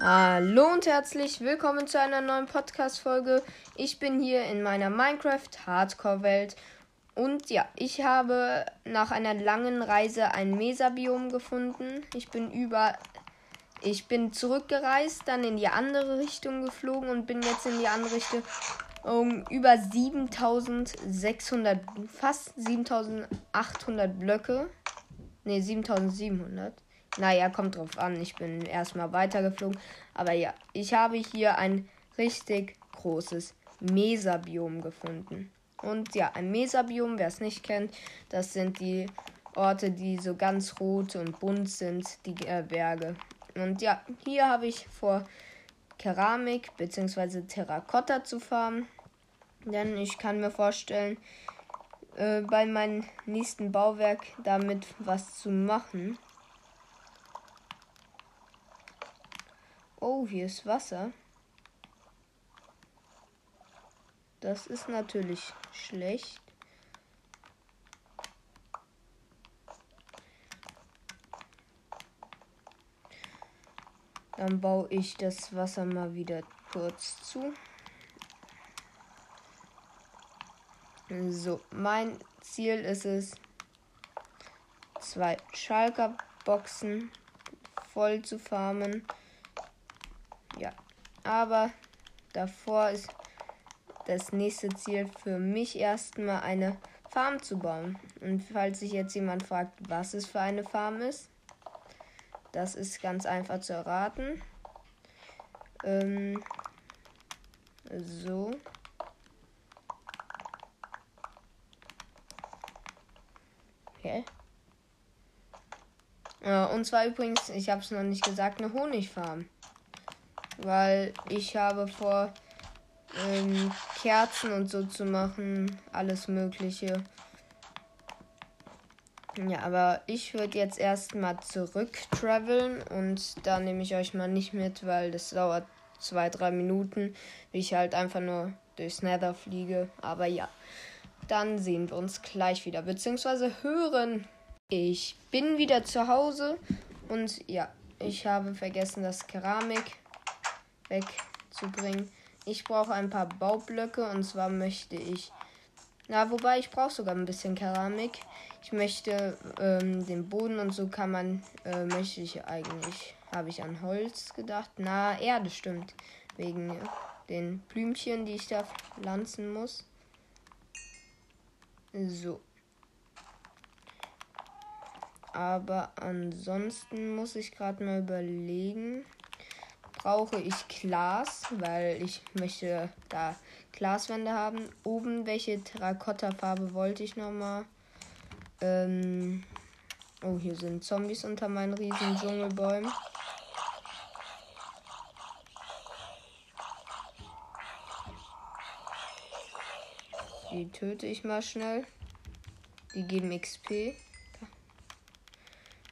Hallo und herzlich willkommen zu einer neuen Podcast-Folge. Ich bin hier in meiner Minecraft-Hardcore-Welt und ja, ich habe nach einer langen Reise ein Mesabiom gefunden. Ich bin über. Ich bin zurückgereist, dann in die andere Richtung geflogen und bin jetzt in die andere Richtung um über 7600, fast 7800 Blöcke. Ne, 7700. Naja, kommt drauf an. Ich bin erstmal weitergeflogen. Aber ja, ich habe hier ein richtig großes Mesabiom gefunden. Und ja, ein Mesabiom, wer es nicht kennt, das sind die Orte, die so ganz rot und bunt sind, die äh, Berge. Und ja, hier habe ich vor, Keramik bzw. Terrakotta zu farmen. Denn ich kann mir vorstellen, äh, bei meinem nächsten Bauwerk damit was zu machen. Oh, hier ist Wasser. Das ist natürlich schlecht. Dann baue ich das Wasser mal wieder kurz zu. So, mein Ziel ist es, zwei Schalker-Boxen voll zu farmen. Ja, aber davor ist das nächste Ziel für mich erstmal eine Farm zu bauen. Und falls sich jetzt jemand fragt, was es für eine Farm ist, das ist ganz einfach zu erraten. Ähm, so. Okay. Ja, und zwar übrigens, ich habe es noch nicht gesagt, eine Honigfarm. Weil ich habe vor, ähm, Kerzen und so zu machen, alles Mögliche. Ja, aber ich würde jetzt erstmal zurück traveln und da nehme ich euch mal nicht mit, weil das dauert zwei, drei Minuten, wie ich halt einfach nur durchs Nether fliege. Aber ja, dann sehen wir uns gleich wieder, beziehungsweise hören. Ich bin wieder zu Hause und ja, ich habe vergessen, das Keramik wegzubringen. Ich brauche ein paar Baublöcke und zwar möchte ich. Na, wobei ich brauche sogar ein bisschen Keramik. Ich möchte ähm, den Boden und so kann man, äh, möchte ich eigentlich, habe ich an Holz gedacht. Na, Erde stimmt. Wegen den Blümchen, die ich da pflanzen muss. So. Aber ansonsten muss ich gerade mal überlegen. Brauche ich Glas, weil ich möchte da Glaswände haben. Oben welche Terrakotta-Farbe wollte ich nochmal? Ähm oh, hier sind Zombies unter meinen riesen Dschungelbäumen. Die töte ich mal schnell. Die geben XP.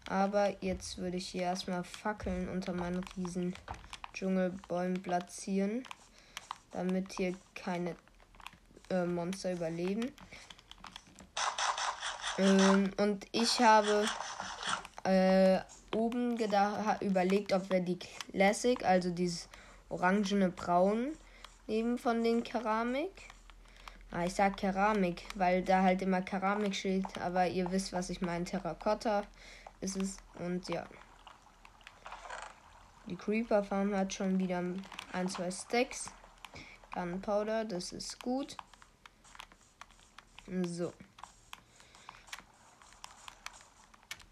Aber jetzt würde ich hier erstmal Fackeln unter meinen riesen Dschungelbäumen platzieren. Damit hier keine äh, Monster überleben. Ähm, und ich habe äh, oben gedacht, überlegt, ob wir die Classic, also dieses orangene Braun, nehmen von den Keramik. Ah, ich sag Keramik, weil da halt immer Keramik steht, aber ihr wisst, was ich meine. Terrakotta ist es und ja. Die Creeper Farm hat schon wieder ein, zwei Stacks. Gunpowder, das ist gut. So.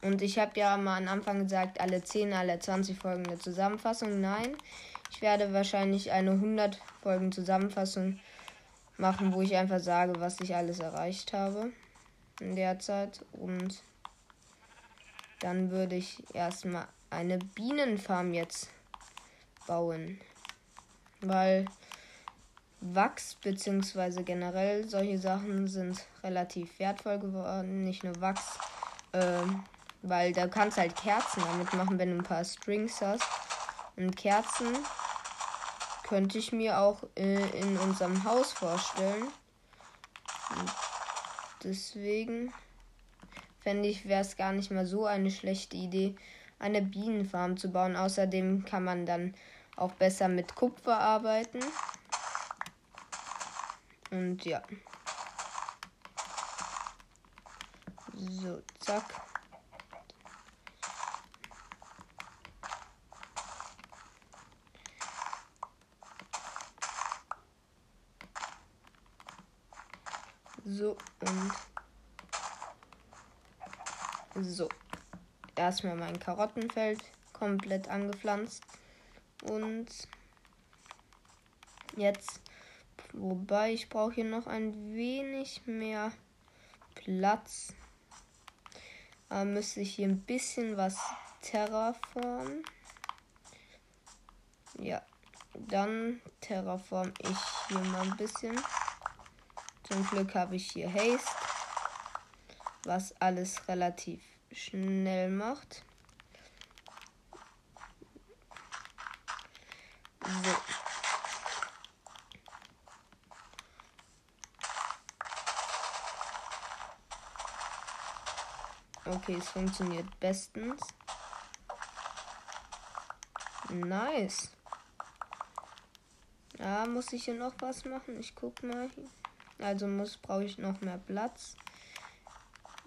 Und ich habe ja mal am Anfang gesagt, alle 10, alle 20 Folgen eine Zusammenfassung. Nein, ich werde wahrscheinlich eine 100 Folgen Zusammenfassung machen, wo ich einfach sage, was ich alles erreicht habe in der Zeit. Und dann würde ich erstmal eine Bienenfarm jetzt bauen. Weil Wachs bzw. generell solche Sachen sind relativ wertvoll geworden. Nicht nur Wachs, ähm, weil da kannst halt Kerzen damit machen, wenn du ein paar Strings hast. Und Kerzen könnte ich mir auch äh, in unserem Haus vorstellen. Deswegen fände ich, wäre es gar nicht mal so eine schlechte Idee, eine Bienenfarm zu bauen. Außerdem kann man dann auch besser mit Kupfer arbeiten. Und ja. So, zack. So und so. Erstmal mein Karottenfeld komplett angepflanzt. Und jetzt, wobei ich brauche hier noch ein wenig mehr Platz. Da müsste ich hier ein bisschen was terraformen. Ja, dann terraform ich hier mal ein bisschen. Zum Glück habe ich hier Haste, was alles relativ schnell macht. So. Okay, es funktioniert bestens. Nice. Da muss ich hier noch was machen. Ich guck mal. Also muss brauche ich noch mehr Platz.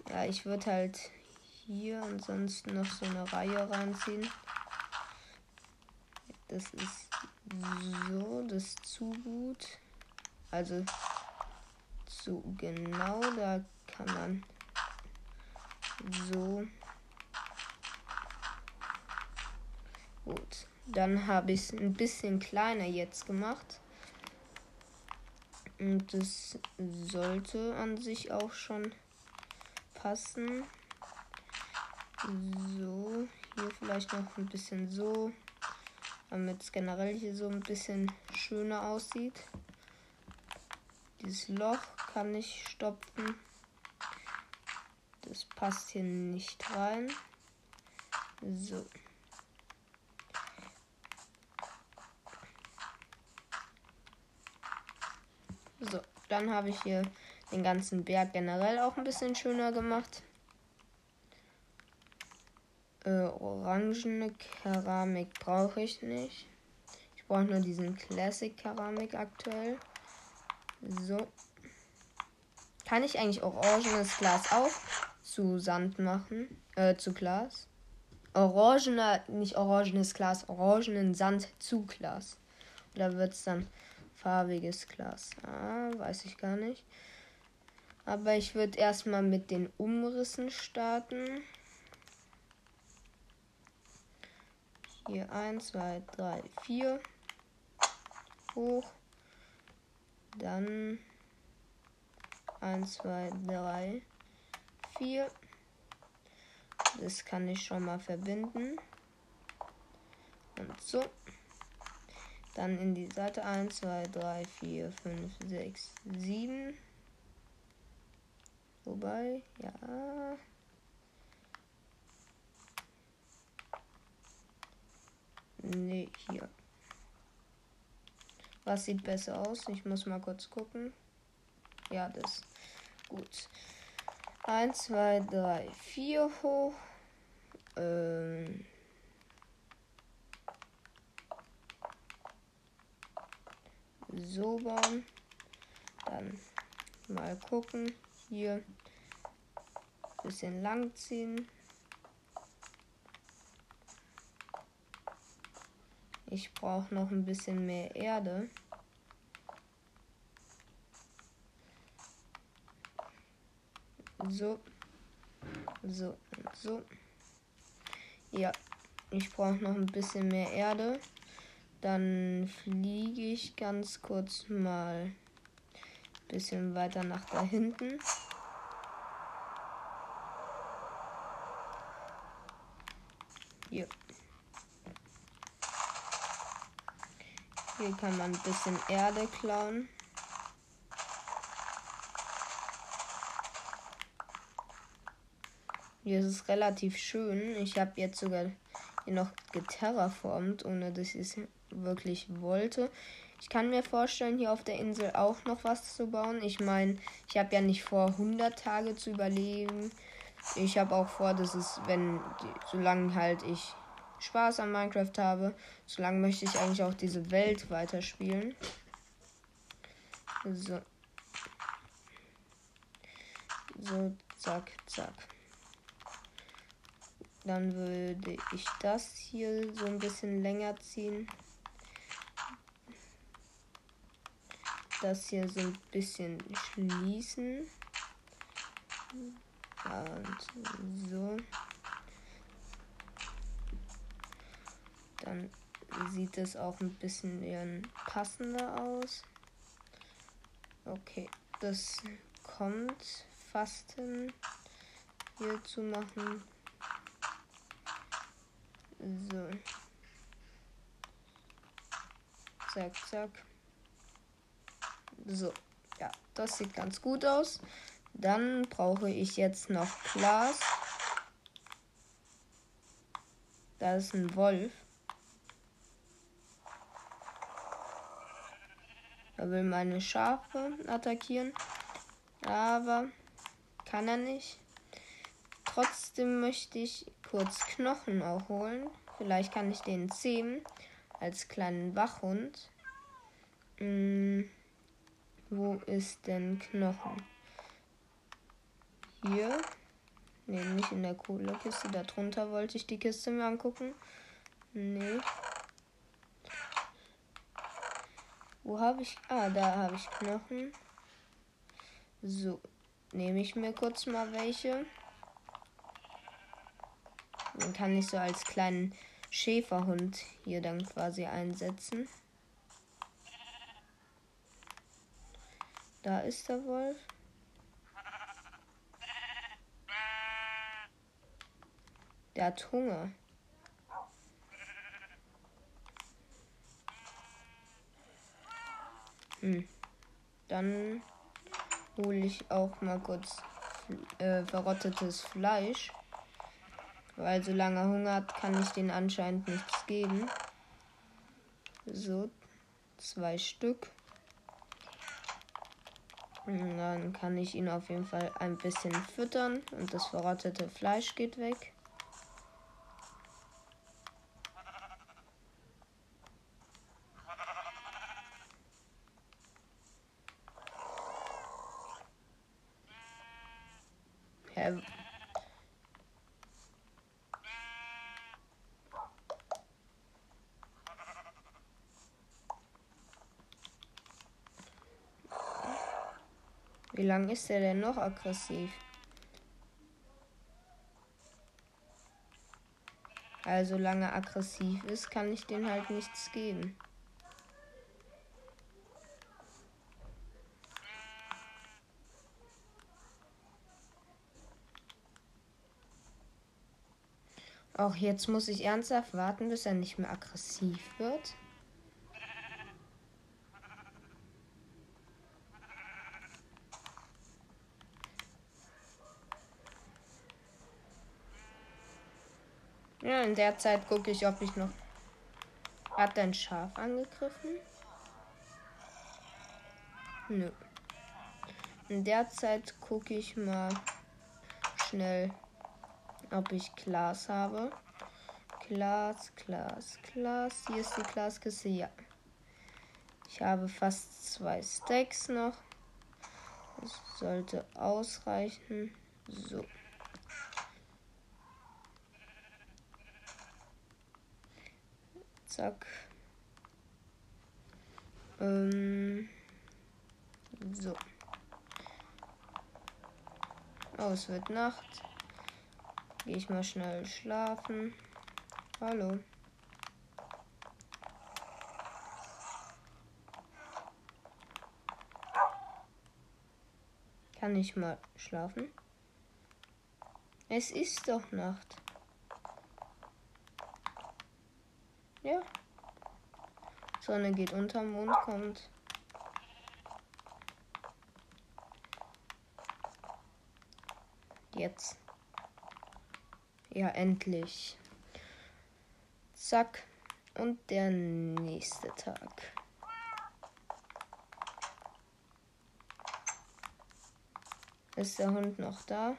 Ja, ich würde halt hier ansonsten noch so eine Reihe reinziehen. Das ist so, das ist zu gut. Also zu genau, da kann man so. Gut, dann habe ich es ein bisschen kleiner jetzt gemacht. Und das sollte an sich auch schon passen. So, hier vielleicht noch ein bisschen so damit es generell hier so ein bisschen schöner aussieht. Dieses Loch kann ich stopfen. Das passt hier nicht rein. So. So, dann habe ich hier den ganzen Berg generell auch ein bisschen schöner gemacht. Äh, orangene Keramik brauche ich nicht. Ich brauche nur diesen Classic Keramik aktuell. So. Kann ich eigentlich orangenes Glas auch zu Sand machen? Äh, zu Glas? Orangener, nicht orangenes Glas, orangenen Sand zu Glas. Oder wird es dann farbiges Glas? Ah, weiß ich gar nicht. Aber ich würde erstmal mit den Umrissen starten. Hier 1, 2, 3, 4. Hoch. Dann 1, 2, 3, 4. Das kann ich schon mal verbinden. Und so. Dann in die Seite 1, 2, 3, 4, 5, 6, 7. Wobei, ja. Nee, hier. Was sieht besser aus? Ich muss mal kurz gucken. Ja, das. Gut. 1, 2, 3, 4 hoch. Ähm. So bauen. Dann mal gucken. Hier. Bisschen lang ziehen. Ich brauche noch ein bisschen mehr Erde. So. So so. Ja, ich brauche noch ein bisschen mehr Erde. Dann fliege ich ganz kurz mal ein bisschen weiter nach da hinten. Hier. Hier kann man ein bisschen Erde klauen. Hier ist es relativ schön. Ich habe jetzt sogar hier noch geterraformt, ohne dass ich es wirklich wollte. Ich kann mir vorstellen, hier auf der Insel auch noch was zu bauen. Ich meine, ich habe ja nicht vor, 100 Tage zu überleben. Ich habe auch vor, dass es, wenn, solange halt ich Spaß an Minecraft habe, solange möchte ich eigentlich auch diese Welt weiterspielen. So. So, zack, zack. Dann würde ich das hier so ein bisschen länger ziehen. Das hier so ein bisschen schließen. Und so. Dann sieht es auch ein bisschen passender aus. Okay, das kommt fast hin. Hier zu machen. So. Zack, zack. So. Ja, das sieht ganz gut aus. Dann brauche ich jetzt noch Glas. Da ist ein Wolf. Er will meine Schafe attackieren. Aber kann er nicht. Trotzdem möchte ich kurz Knochen auch holen. Vielleicht kann ich den zähmen als kleinen Wachhund. Hm, wo ist denn Knochen? Hier. Ne, nicht in der Kohlekiste. Darunter wollte ich die Kiste mir angucken. Nee. Wo habe ich. Ah, da habe ich Knochen. So. Nehme ich mir kurz mal welche. Den kann ich so als kleinen Schäferhund hier dann quasi einsetzen. Da ist der Wolf. Der hat Hunger. Hm. Dann hole ich auch mal kurz äh, verrottetes Fleisch. Weil solange er Hunger hat, kann ich den anscheinend nichts geben. So, zwei Stück. Und dann kann ich ihn auf jeden Fall ein bisschen füttern und das verrottete Fleisch geht weg. Wie lange ist er denn noch aggressiv? Also lange aggressiv ist, kann ich den halt nichts geben. Auch jetzt muss ich ernsthaft warten, bis er nicht mehr aggressiv wird. Ja, in der Zeit gucke ich, ob ich noch. Hat ein Schaf angegriffen? Nö. In der Zeit gucke ich mal schnell, ob ich Glas habe. Glas, Glas, Glas. Hier ist die Glaskiste. Ja. Ich habe fast zwei Stacks noch. Das sollte ausreichen. So. Zack. Ähm, so. Oh, es wird Nacht. Gehe ich mal schnell schlafen. Hallo. Kann ich mal schlafen? Es ist doch Nacht. Ja. Sonne geht unter, Mond kommt. Jetzt. Ja, endlich. Zack. Und der nächste Tag. Ist der Hund noch da?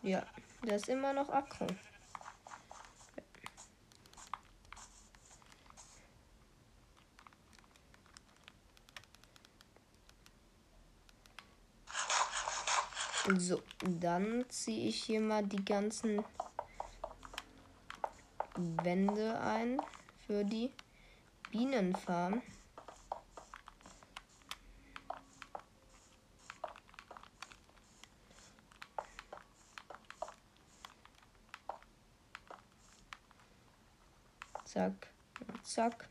Ja, Der ist immer noch aggro. So, dann ziehe ich hier mal die ganzen Wände ein für die Bienenfarm. Zack, zack.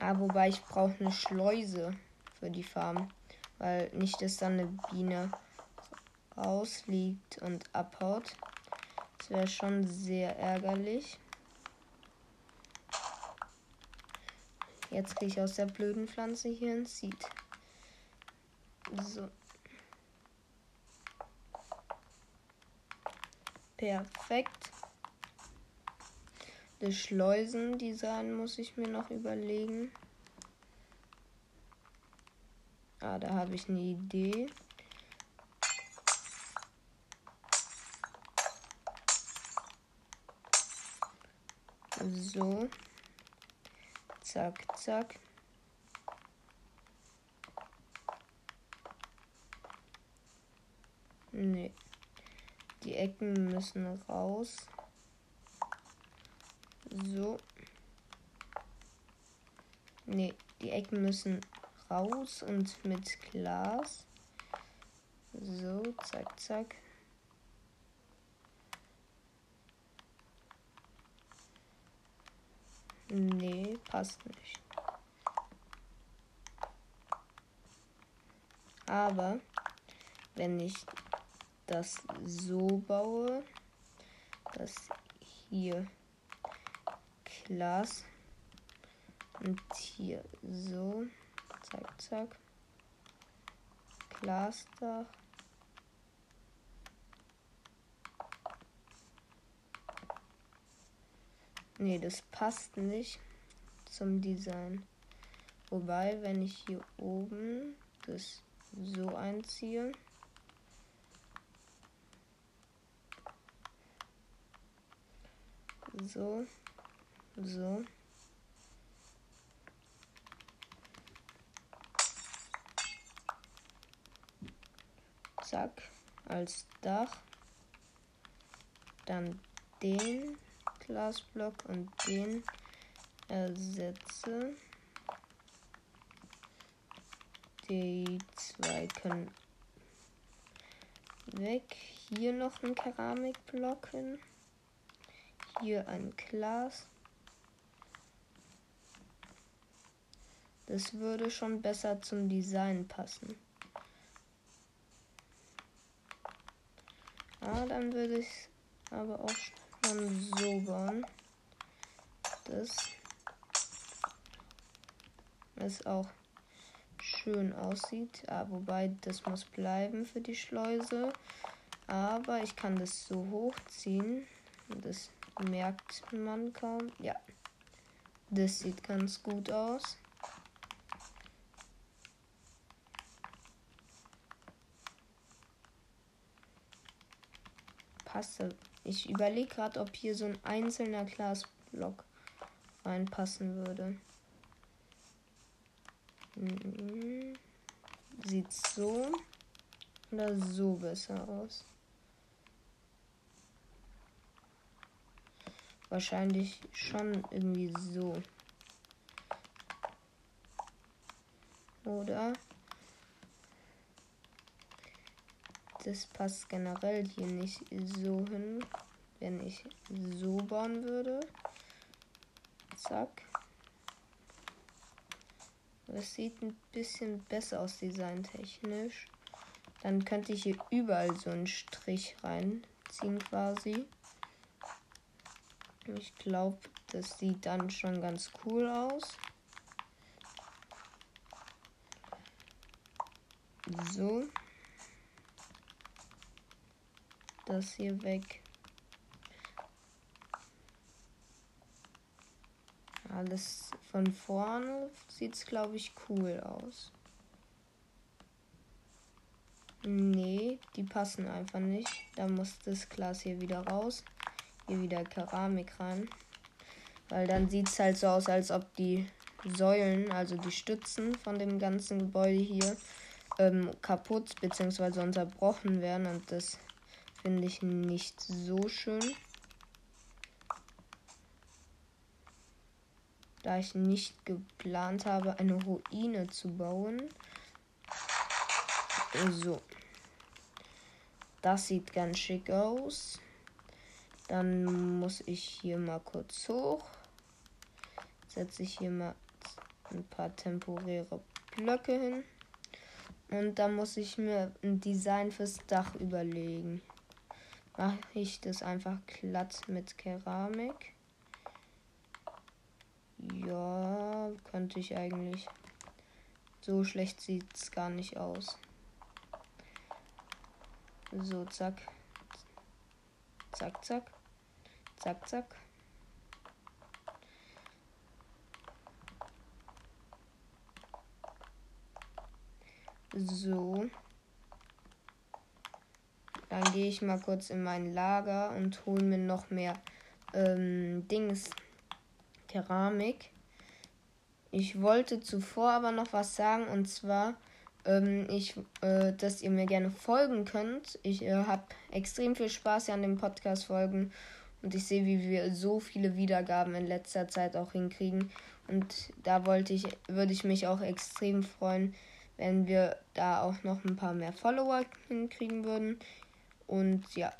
Ah, wobei ich brauche eine Schleuse für die Farm. Weil nicht, dass dann eine Biene rausliegt und abhaut. Das wäre schon sehr ärgerlich. Jetzt kriege ich aus der blöden Pflanze hier ein Seed. So. Perfekt. Das Schleusendesign muss ich mir noch überlegen. Ah, da habe ich eine Idee. So. Zack, zack. Nee. Die Ecken müssen raus. So. Nee, die Ecken müssen raus und mit Glas. So, zack, zack. Nee, passt nicht. Aber wenn ich das so baue, dass hier Glas und hier so, zack, zack, Glasdach. Nee, das passt nicht zum Design. Wobei, wenn ich hier oben das so einziehe, So. So. Zack. Als Dach. Dann den Glasblock und den ersetze. Die zwei können weg. Hier noch ein Keramikblock hin. Hier ein Glas. Das würde schon besser zum Design passen. Ah, dann würde ich aber auch schon so bauen. Das es auch schön aussieht. Ah, wobei das muss bleiben für die Schleuse. Aber ich kann das so hochziehen. Das merkt man kaum. Ja, das sieht ganz gut aus. Passt. Ich überlege gerade, ob hier so ein einzelner Glasblock reinpassen würde. Mhm. Sieht so oder so besser aus. Wahrscheinlich schon irgendwie so. Oder? Das passt generell hier nicht so hin, wenn ich so bauen würde. Zack. Das sieht ein bisschen besser aus designtechnisch. Dann könnte ich hier überall so einen Strich reinziehen quasi. Ich glaube, das sieht dann schon ganz cool aus. So. Das hier weg. Alles von vorne sieht es, glaube ich, cool aus. Nee, die passen einfach nicht. Da muss das Glas hier wieder raus. Hier wieder Keramik rein. Weil dann sieht es halt so aus, als ob die Säulen, also die Stützen von dem ganzen Gebäude hier, ähm, kaputt bzw. unterbrochen werden. Und das finde ich nicht so schön. Da ich nicht geplant habe, eine Ruine zu bauen. So. Das sieht ganz schick aus. Dann muss ich hier mal kurz hoch. Setze ich hier mal ein paar temporäre Blöcke hin. Und dann muss ich mir ein Design fürs Dach überlegen. Mache ich das einfach glatt mit Keramik. Ja, könnte ich eigentlich. So schlecht sieht es gar nicht aus. So, zack. Zack, zack. Zack, zack. So. Dann gehe ich mal kurz in mein Lager und hole mir noch mehr ähm, Dings. Keramik. Ich wollte zuvor aber noch was sagen und zwar, ähm, ich, äh, dass ihr mir gerne folgen könnt. Ich äh, habe extrem viel Spaß hier an den Podcast-Folgen und ich sehe, wie wir so viele Wiedergaben in letzter Zeit auch hinkriegen. Und da wollte ich, würde ich mich auch extrem freuen, wenn wir da auch noch ein paar mehr Follower hinkriegen würden. Und ja,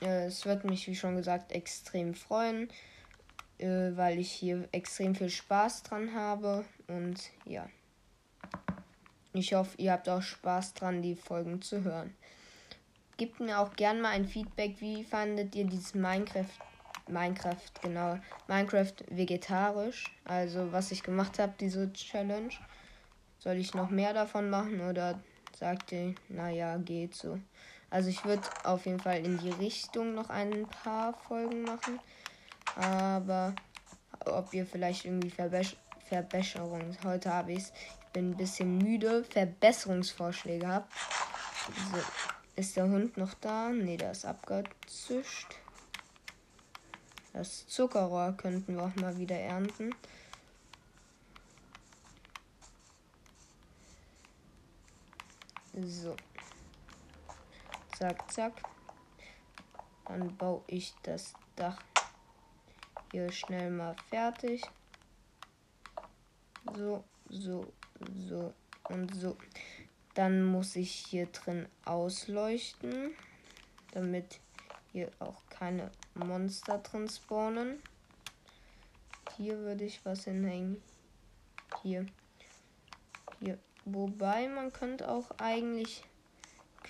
äh, es wird mich, wie schon gesagt, extrem freuen, äh, weil ich hier extrem viel Spaß dran habe. Und ja, ich hoffe, ihr habt auch Spaß dran, die Folgen zu hören. Gebt mir auch gern mal ein Feedback, wie fandet ihr dieses Minecraft Minecraft, genau. Minecraft vegetarisch. Also was ich gemacht habe, diese Challenge. Soll ich noch mehr davon machen oder sagt ihr, naja, geht so. Also ich würde auf jeden Fall in die Richtung noch ein paar Folgen machen. Aber ob ihr vielleicht irgendwie Verbess Verbesserungen, heute habe ich es, ich bin ein bisschen müde, Verbesserungsvorschläge habt. So, ist der Hund noch da? Ne, der ist abgezischt. Das Zuckerrohr könnten wir auch mal wieder ernten. So. Zack, zack. Dann baue ich das Dach hier schnell mal fertig. So, so, so und so. Dann muss ich hier drin ausleuchten, damit hier auch keine Monster drin spawnen. Hier würde ich was hinhängen. Hier. Hier. Wobei man könnte auch eigentlich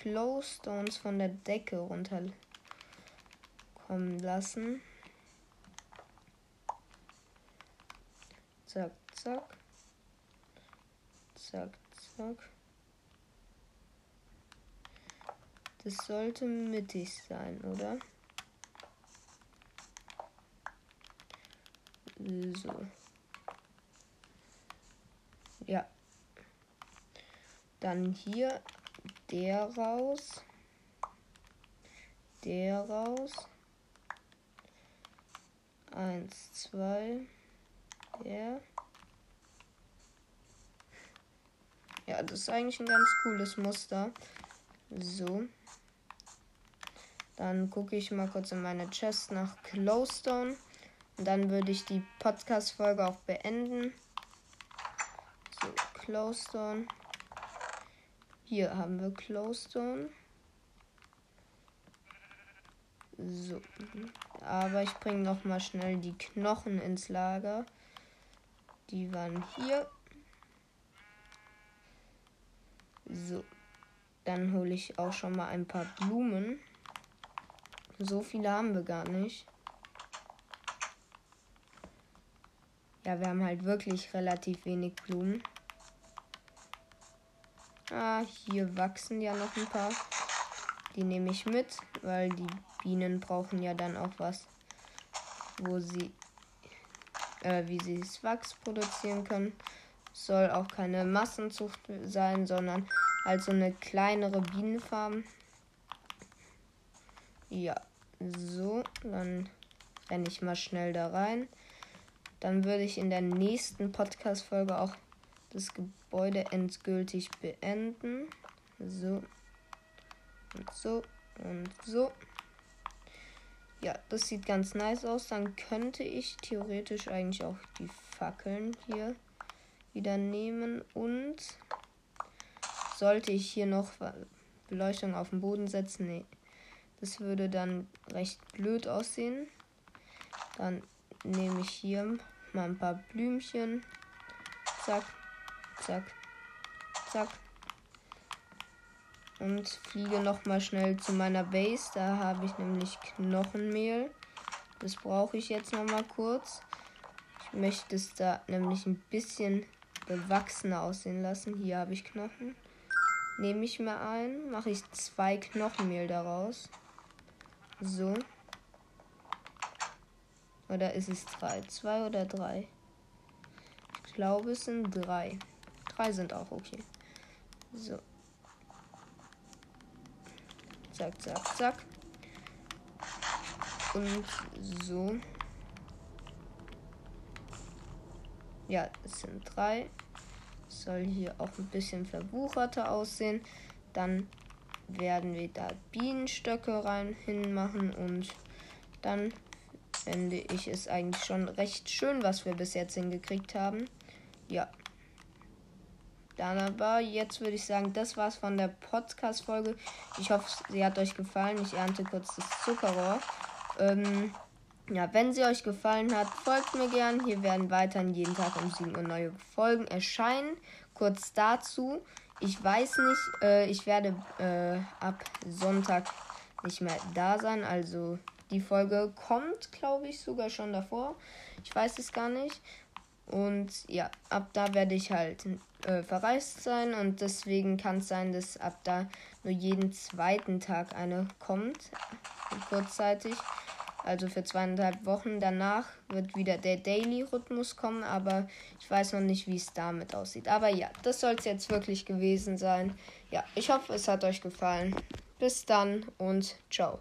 Glowstones von der Decke runterkommen lassen. Zack, zack. Zack, zack. Das sollte mittig sein, oder? So. Ja. Dann hier der raus. Der raus. Eins, zwei. Der. Ja, das ist eigentlich ein ganz cooles Muster. So. Dann gucke ich mal kurz in meine Chest nach Glowstone. Und dann würde ich die Podcast-Folge auch beenden. So, Glowstone. Hier haben wir Glowstone. So. Aber ich bringe noch mal schnell die Knochen ins Lager. Die waren hier. So. Dann hole ich auch schon mal ein paar Blumen. So viele haben wir gar nicht. Ja, wir haben halt wirklich relativ wenig Blumen. Ah, hier wachsen ja noch ein paar. Die nehme ich mit, weil die Bienen brauchen ja dann auch was, wo sie, äh, wie sie das Wachs produzieren können. Soll auch keine Massenzucht sein, sondern Also eine kleinere Bienenfarm. Ja, so, dann renne ich mal schnell da rein. Dann würde ich in der nächsten Podcast-Folge auch das Gebäude endgültig beenden. So. Und so. Und so. Ja, das sieht ganz nice aus. Dann könnte ich theoretisch eigentlich auch die Fackeln hier wieder nehmen. Und sollte ich hier noch Beleuchtung auf den Boden setzen? Nee. Das würde dann recht blöd aussehen. Dann nehme ich hier mal ein paar Blümchen. Zack, zack, zack. Und fliege noch mal schnell zu meiner Base. Da habe ich nämlich Knochenmehl. Das brauche ich jetzt noch mal kurz. Ich möchte es da nämlich ein bisschen bewachsener aussehen lassen. Hier habe ich Knochen. Nehme ich mal ein, mache ich zwei Knochenmehl daraus. So. Oder ist es drei? Zwei oder drei? Ich glaube, es sind drei. Drei sind auch okay. So. Zack, zack, zack. Und so. Ja, es sind drei. Soll hier auch ein bisschen verwucherter aussehen. Dann werden wir da Bienenstöcke rein hinmachen und dann finde ich es eigentlich schon recht schön, was wir bis jetzt hingekriegt haben. Ja. Dann aber, jetzt würde ich sagen, das war's von der Podcast-Folge. Ich hoffe, sie hat euch gefallen. Ich ernte kurz das Zuckerrohr. Ähm, ja, wenn sie euch gefallen hat, folgt mir gern. Hier werden weiterhin jeden Tag um 7 Uhr neue Folgen erscheinen. Kurz dazu. Ich weiß nicht, äh, ich werde äh, ab Sonntag nicht mehr da sein. Also die Folge kommt, glaube ich, sogar schon davor. Ich weiß es gar nicht. Und ja, ab da werde ich halt äh, verreist sein und deswegen kann es sein, dass ab da nur jeden zweiten Tag eine kommt, kurzzeitig. Also für zweieinhalb Wochen. Danach wird wieder der Daily-Rhythmus kommen, aber ich weiß noch nicht, wie es damit aussieht. Aber ja, das soll es jetzt wirklich gewesen sein. Ja, ich hoffe, es hat euch gefallen. Bis dann und ciao.